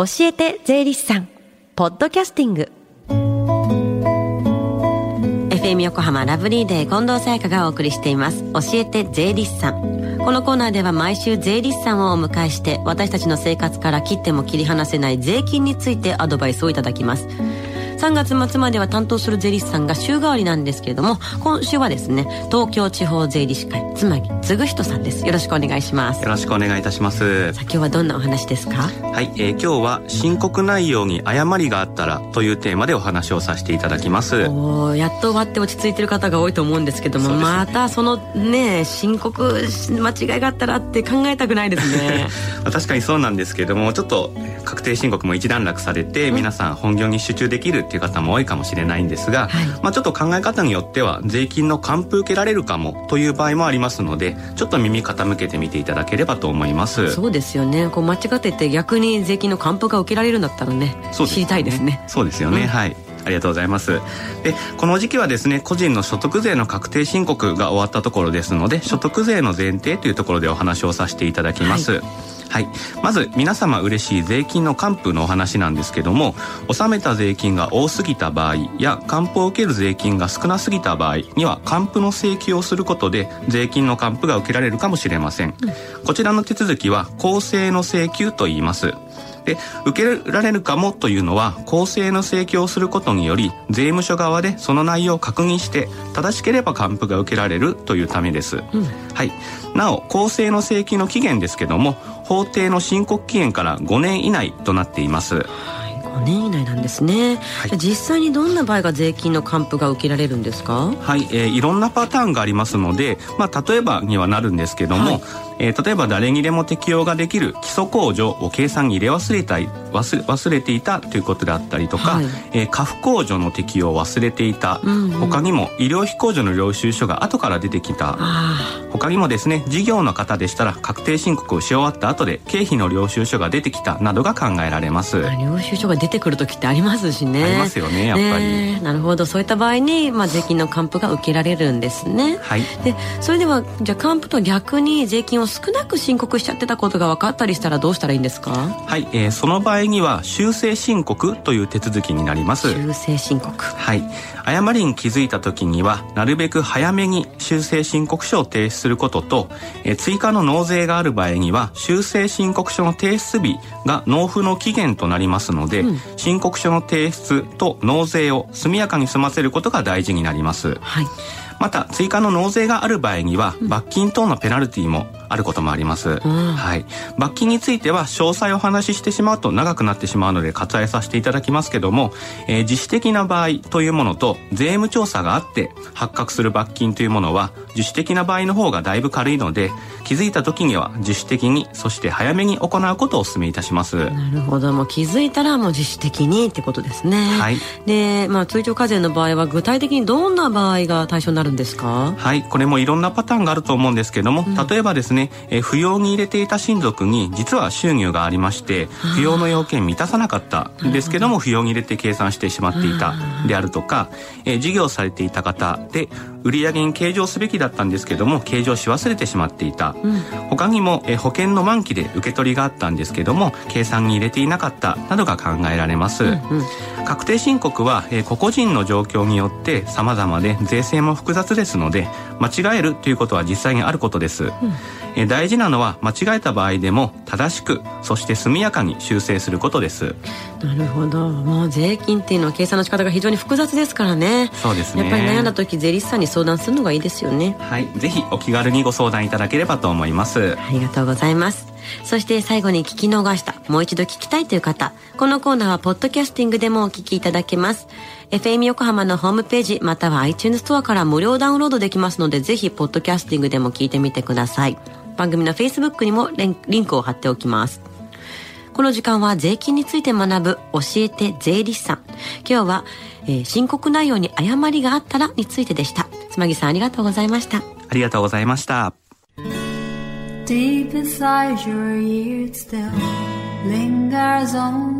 教えて税理士さん。ポッドキャスティング。FM 横浜ラブリーデー近藤沙耶香がお送りしています。教えて税理士さん。このコーナーでは毎週税理士さんをお迎えして私たちの生活から切っても切り離せない税金についてアドバイスをいただきます。3月末までは担当する税理士さんが週替わりなんですけれども今週はですね東京地方税理士会つまり嗣人さんです。よろしくお願いします。よろしくお願いいたします。さあ今日はどんなお話ですか？はい、えー、今日は申告内容に誤りがあったらというテーマでお話をさせていただきます。おやっと終わって落ち着いてる方が多いと思うんですけども、ね、またそのね申告間違いがあったらって考えたくないですね。確かにそうなんですけどもちょっと確定申告も一段落されて、皆さん本業に集中できるっていう方も多いかもしれないんですが、はい、まあ、ちょっと考え方によっては税金の還付受けられるかもという場合もありますのでちょっと耳傾けてみていただければと思います。そうですよね。こう間違ってて逆に税金の還付が受けられるんだったらね、ね、知りたいですね。そうですよね、うん、はい。ありがとうございます。で、この時期はですね、個人の所得税の確定申告が終わったところですので、所得税の前提というところでお話をさせていただきます。はいはい、まず皆様嬉しい税金の還付のお話なんですけども納めた税金が多すぎた場合や還付を受ける税金が少なすぎた場合には還付の請求をすることで税金の還付が受けられるかもしれません、うん、こちらの手続きは公正の請求と言いますで受けられるかもというのは公正の請求をすることにより税務署側でその内容を確認して正しければ還付が受けられるというためです、うん、はい。なお公正の請求の期限ですけども法定の申告期限から5年以内となっています。5年以内なんですね、はい、実際にどんな場合が税金の還付が受けられるんですか？はい、えー、いろんなパターンがありますので、まあ、例えばにはなるんですけども、はいえー、例えば誰にでも適用ができる基礎控除を計算に入れ忘れたい忘れ忘れていたということであったりとか、はい、えー、過付控除の適用を忘れていた、うんうん、他にも医療費控除の領収書が後から出てきた。他にもですね事業の方でしたら確定申告をし終わった後で経費の領収書が出てきたなどが考えられます。領収書が出てくる時ってありますしね。ありますよねやっぱり、ね、なるほど。そういった場合に、まあ、税金の還付が受けられるんですね。はい。でそれではじゃあ還付と逆に税金を少なく申告しちゃってたことが分かったりしたらどうしたらいいんですか？はい、えー、その場合には修正申告という手続きになります。修正申告。はい。誤りに気づいた時にはなるべく早めに修正申告書を提出することと、えー、追加の納税がある場合には修正申告書の提出日が納付の期限となりますので、うん、申告書の提出と納税を速やかに済ませることが大事になります、はい。また追加の納税がある場合には罰金等のペナルティもあることもあります、うん、はい、罰金については詳細をお話ししてしまうと長くなってしまうので割愛させていただきますけども、えー、自主的な場合というものと税務調査があって発覚する罰金というものは自主的な場合の方がだいぶ軽いので気づいた時には自主的にそして早めに行うことをお勧めいたします。なるほど。もう気づいたらもう自主的にってことですね。はい。で、まあ、通常課税の場合は具体的にどんな場合が対象になるんですか？はい。これもいろんなパターンがあると思うんですけども、うん、例えばですね、え扶養に入れていた親族に実は収入がありまして扶養の要件満たさなかったんですけども扶養に入れて計算してしまっていたであるとか、え事業されていた方で売上に計上すべきだったんですけども計上し忘れてしまっていた、うん、他にもえ保険の満期で受け取りがあったんですけども計算に入れていなかったなどが考えられます、うんうん、確定申告はえ個々人の状況によって様々で税制も複雑ですので間違えるということは実際にあることです、うん、え大事なのは間違えた場合でも正しくそして速やかに修正することです。なるほど。もう税金っていうのは計算の仕方が非常に複雑ですからね。そうですね。やっぱり悩んだ時税理士さんに相談するのがいいですよね。はい。ぜひお気軽にご相談いただければと思います。ありがとうございます。そして最後に聞き逃したもう一度聞きたいという方。このコーナーはポッドキャスティングでもお聞きいただけます。FM 横浜のホームページまたは iTunes ストアから無料ダウンロードできますのでぜひポッドキャスティングでも聞いてみてください番組の Facebook にもリンクを貼っておきますこの時間は税金について学ぶ教えて税理士さん今日はえー、申告内容に誤りがあったらについてでした。つまぎさんありがとうございました。ありがとうございました。Deep inside your ears still lingers on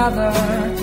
Together.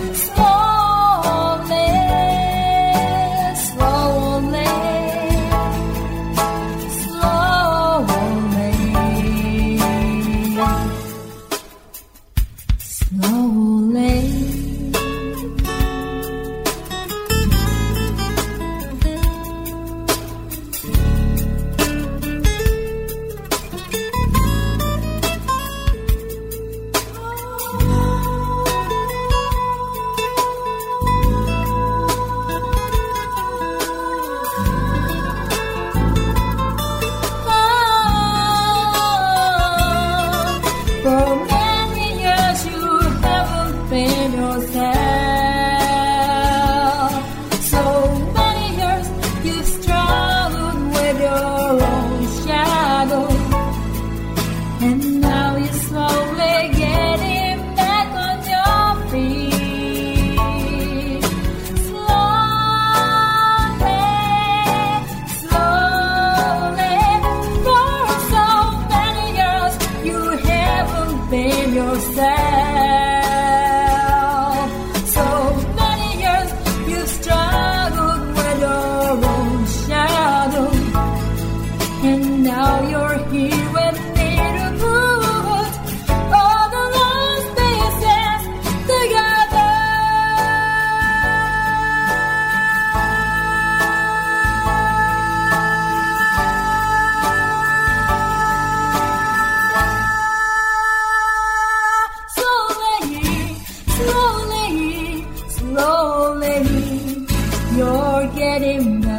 You're getting